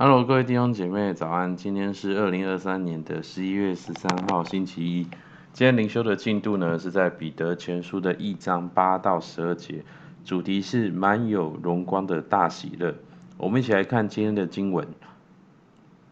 Hello，各位弟兄姐妹，早安！今天是二零二三年的十一月十三号，星期一。今天灵修的进度呢，是在彼得前书的一章八到十二节，主题是满有荣光的大喜乐。我们一起来看今天的经文。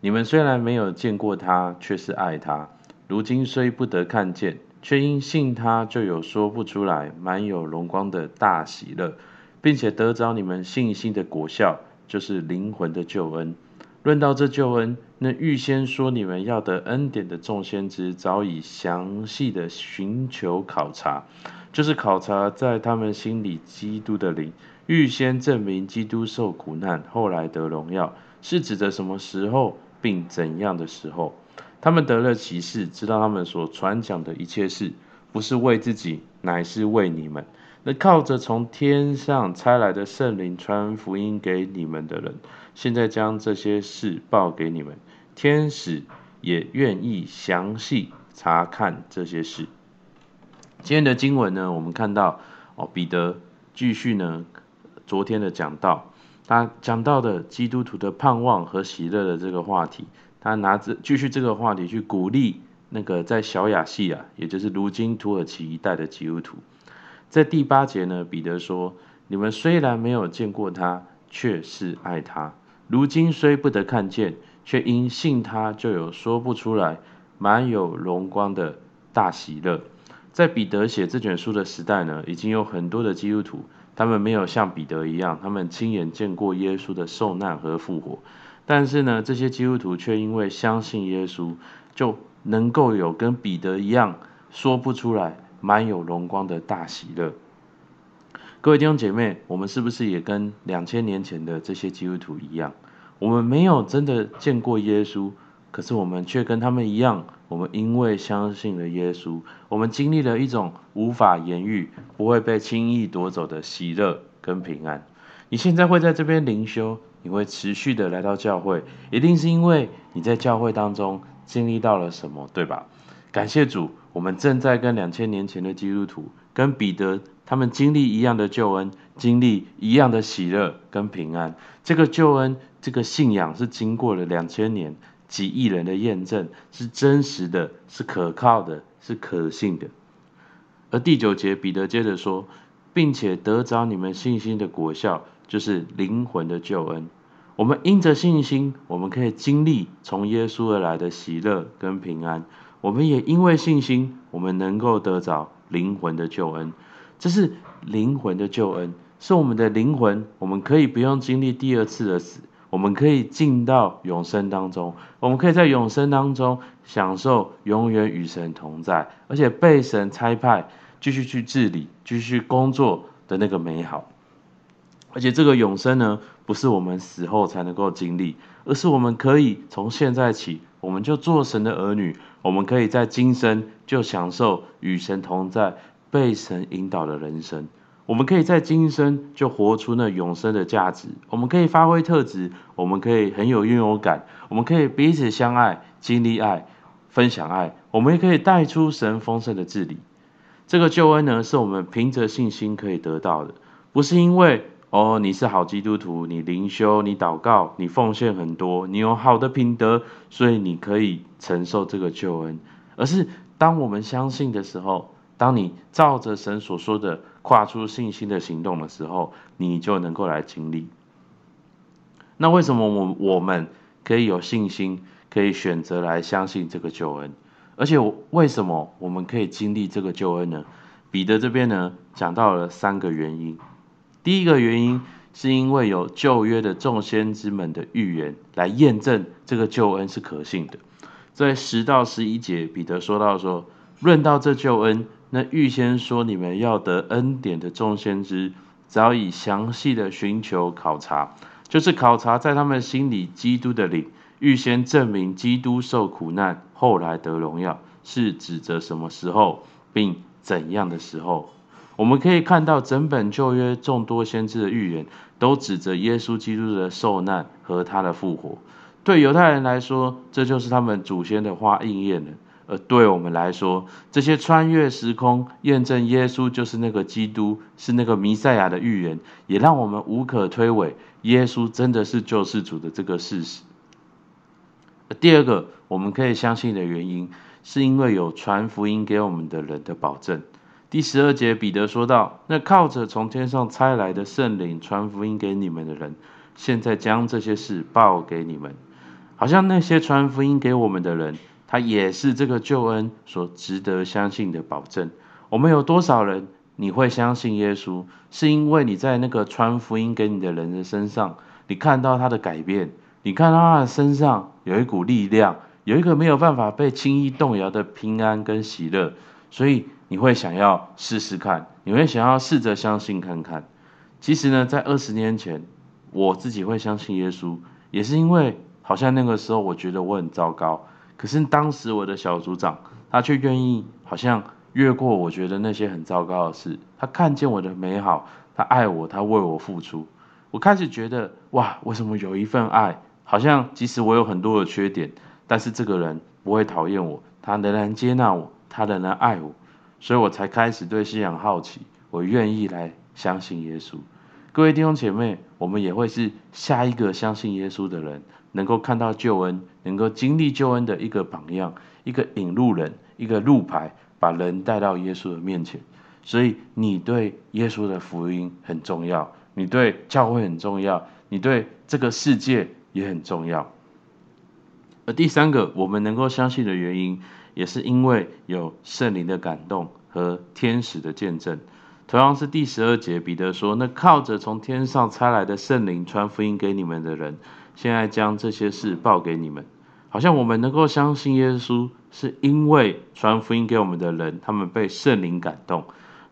你们虽然没有见过他，却是爱他；如今虽不得看见，却因信他，就有说不出来满有荣光的大喜乐，并且得着你们信心的果效，就是灵魂的救恩。论到这救恩，那预先说你们要得恩典的众先知，早已详细的寻求考察，就是考察在他们心里基督的灵，预先证明基督受苦难，后来得荣耀，是指的什么时候，并怎样的时候。他们得了启示，知道他们所传讲的一切事，不是为自己，乃是为你们。那靠着从天上差来的圣灵传福音给你们的人，现在将这些事报给你们，天使也愿意详细查看这些事。今天的经文呢，我们看到哦，彼得继续呢，昨天的讲到，他讲到的基督徒的盼望和喜乐的这个话题，他拿着继续这个话题去鼓励那个在小亚细亚，也就是如今土耳其一带的基督徒。在第八节呢，彼得说：“你们虽然没有见过他，却是爱他；如今虽不得看见，却因信他，就有说不出来满有荣光的大喜乐。”在彼得写这卷书的时代呢，已经有很多的基督徒，他们没有像彼得一样，他们亲眼见过耶稣的受难和复活，但是呢，这些基督徒却因为相信耶稣，就能够有跟彼得一样说不出来。满有荣光的大喜乐，各位弟兄姐妹，我们是不是也跟两千年前的这些基督徒一样？我们没有真的见过耶稣，可是我们却跟他们一样，我们因为相信了耶稣，我们经历了一种无法言喻、不会被轻易夺走的喜乐跟平安。你现在会在这边灵修，你会持续的来到教会，一定是因为你在教会当中经历到了什么，对吧？感谢主。我们正在跟两千年前的基督徒，跟彼得他们经历一样的救恩，经历一样的喜乐跟平安。这个救恩，这个信仰是经过了两千年几亿人的验证，是真实的，是可靠的，是可信的。而第九节，彼得接着说，并且得着你们信心的果效，就是灵魂的救恩。我们因着信心，我们可以经历从耶稣而来的喜乐跟平安。我们也因为信心，我们能够得着灵魂的救恩。这是灵魂的救恩，是我们的灵魂，我们可以不用经历第二次的死，我们可以进到永生当中，我们可以在永生当中享受永远与神同在，而且被神差派继续去治理、继续工作的那个美好。而且这个永生呢，不是我们死后才能够经历，而是我们可以从现在起，我们就做神的儿女。我们可以在今生就享受与神同在、被神引导的人生。我们可以在今生就活出那永生的价值。我们可以发挥特质，我们可以很有拥有感，我们可以彼此相爱、经历爱、分享爱。我们也可以带出神丰盛的治理。这个救恩呢，是我们凭着信心可以得到的，不是因为。哦，你是好基督徒，你灵修，你祷告，你奉献很多，你有好的品德，所以你可以承受这个救恩。而是当我们相信的时候，当你照着神所说的跨出信心的行动的时候，你就能够来经历。那为什么我我们可以有信心，可以选择来相信这个救恩？而且为什么我们可以经历这个救恩呢？彼得这边呢讲到了三个原因。第一个原因是因为有旧约的众先知们的预言来验证这个救恩是可信的。在十到十一节，彼得说到说，论到这救恩，那预先说你们要得恩典的众先知，早已详细的寻求考察，就是考察在他们心里基督的灵，预先证明基督受苦难，后来得荣耀，是指着什么时候，并怎样的时候。我们可以看到整本旧约众多先知的预言，都指着耶稣基督的受难和他的复活。对犹太人来说，这就是他们祖先的话应验了；而对我们来说，这些穿越时空验证耶稣就是那个基督，是那个弥赛亚的预言，也让我们无可推诿，耶稣真的是救世主的这个事实。第二个，我们可以相信的原因，是因为有传福音给我们的人的保证。第十二节，彼得说道：“那靠着从天上差来的圣灵传福音给你们的人，现在将这些事报给你们，好像那些传福音给我们的人，他也是这个救恩所值得相信的保证。我们有多少人，你会相信耶稣，是因为你在那个传福音给你的人的身上，你看到他的改变，你看到他的身上有一股力量，有一个没有办法被轻易动摇的平安跟喜乐，所以。”你会想要试试看，你会想要试着相信看看。其实呢，在二十年前，我自己会相信耶稣，也是因为好像那个时候我觉得我很糟糕，可是当时我的小组长他却愿意好像越过我觉得那些很糟糕的事，他看见我的美好，他爱我，他为我付出。我开始觉得哇，为什么有一份爱，好像即使我有很多的缺点，但是这个人不会讨厌我，他仍然接纳我，他仍然爱我。所以我才开始对信仰好奇，我愿意来相信耶稣。各位弟兄姐妹，我们也会是下一个相信耶稣的人，能够看到救恩，能够经历救恩的一个榜样，一个引路人，一个路牌，把人带到耶稣的面前。所以你对耶稣的福音很重要，你对教会很重要，你对这个世界也很重要。而第三个，我们能够相信的原因。也是因为有圣灵的感动和天使的见证，同样是第十二节，彼得说：“那靠着从天上差来的圣灵传福音给你们的人，现在将这些事报给你们。”好像我们能够相信耶稣，是因为传福音给我们的人，他们被圣灵感动。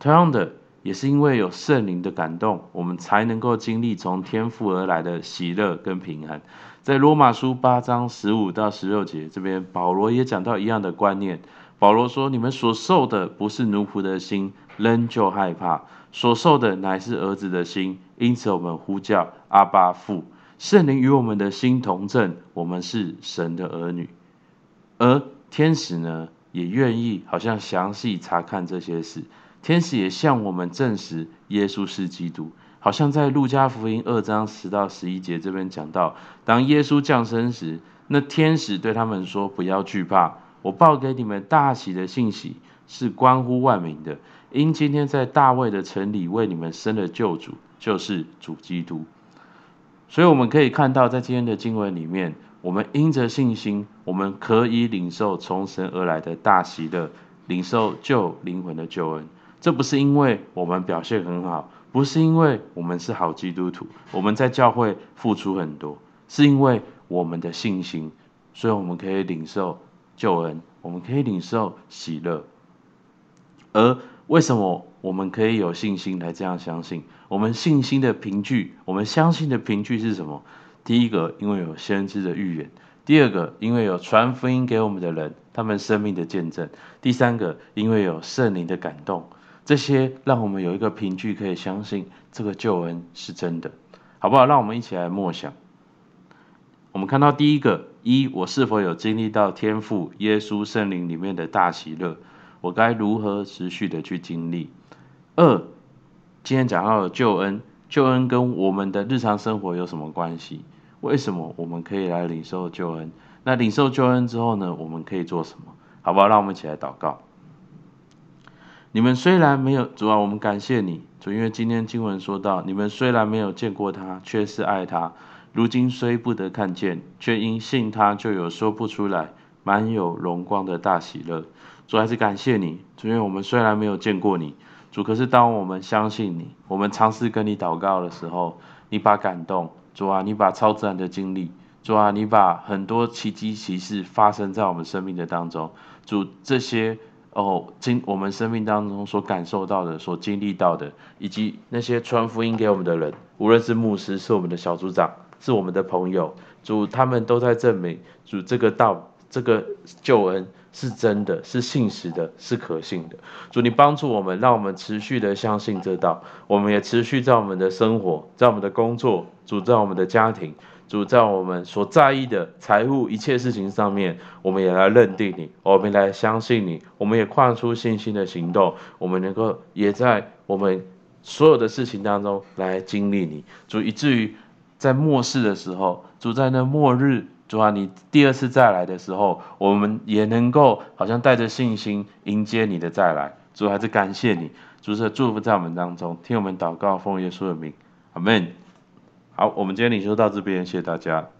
同样的，也是因为有圣灵的感动，我们才能够经历从天父而来的喜乐跟平安。在罗马书八章十五到十六节这边，保罗也讲到一样的观念。保罗说：“你们所受的不是奴仆的心，仍旧害怕；所受的乃是儿子的心，因此我们呼叫阿爸父。圣灵与我们的心同证，我们是神的儿女。而天使呢，也愿意好像详细查看这些事。天使也向我们证实耶稣是基督。”好像在路加福音二章十到十一节这边讲到，当耶稣降生时，那天使对他们说：“不要惧怕，我报给你们大喜的信息，是关乎万民的。因今天在大卫的城里为你们生了救主，就是主基督。”所以我们可以看到，在今天的经文里面，我们因着信心，我们可以领受从神而来的大喜乐，领受救灵魂的救恩。这不是因为我们表现很好。不是因为我们是好基督徒，我们在教会付出很多，是因为我们的信心，所以我们可以领受救恩，我们可以领受喜乐。而为什么我们可以有信心来这样相信？我们信心的凭据，我们相信的凭据是什么？第一个，因为有先知的预言；第二个，因为有传福音给我们的人，他们生命的见证；第三个，因为有圣灵的感动。这些让我们有一个凭据，可以相信这个救恩是真的，好不好？让我们一起来默想。我们看到第一个，一，我是否有经历到天父、耶稣、圣灵里面的大喜乐？我该如何持续的去经历？二，今天讲到的救恩，救恩跟我们的日常生活有什么关系？为什么我们可以来领受救恩？那领受救恩之后呢？我们可以做什么？好不好？让我们一起来祷告。你们虽然没有主啊，我们感谢你主，因为今天经文说到，你们虽然没有见过他，却是爱他；如今虽不得看见，却因信他，就有说不出来满有荣光的大喜乐。主还是感谢你主，因为我们虽然没有见过你主，可是当我们相信你，我们尝试跟你祷告的时候，你把感动主啊，你把超自然的经历主啊，你把很多奇迹奇事发生在我们生命的当中，主这些。哦，经我们生命当中所感受到的、所经历到的，以及那些传福音给我们的人，无论是牧师、是我们的小组长、是我们的朋友，主他们都在证明，主这个道、这个救恩是真的，是信实的，是可信的。主你帮助我们，让我们持续的相信这道，我们也持续在我们的生活、在我们的工作、主在我们的家庭。主在我们所在意的财富一切事情上面，我们也来认定你，我们来相信你，我们也跨出信心的行动，我们能够也在我们所有的事情当中来经历你，主以至于在末世的时候，主在那末日。主啊，你第二次再来的时候，我们也能够好像带着信心迎接你的再来。主还是感谢你，主是祝福在我们当中，听我们祷告，奉耶稣的名，阿门。好我们今天领袖到这边谢谢大家。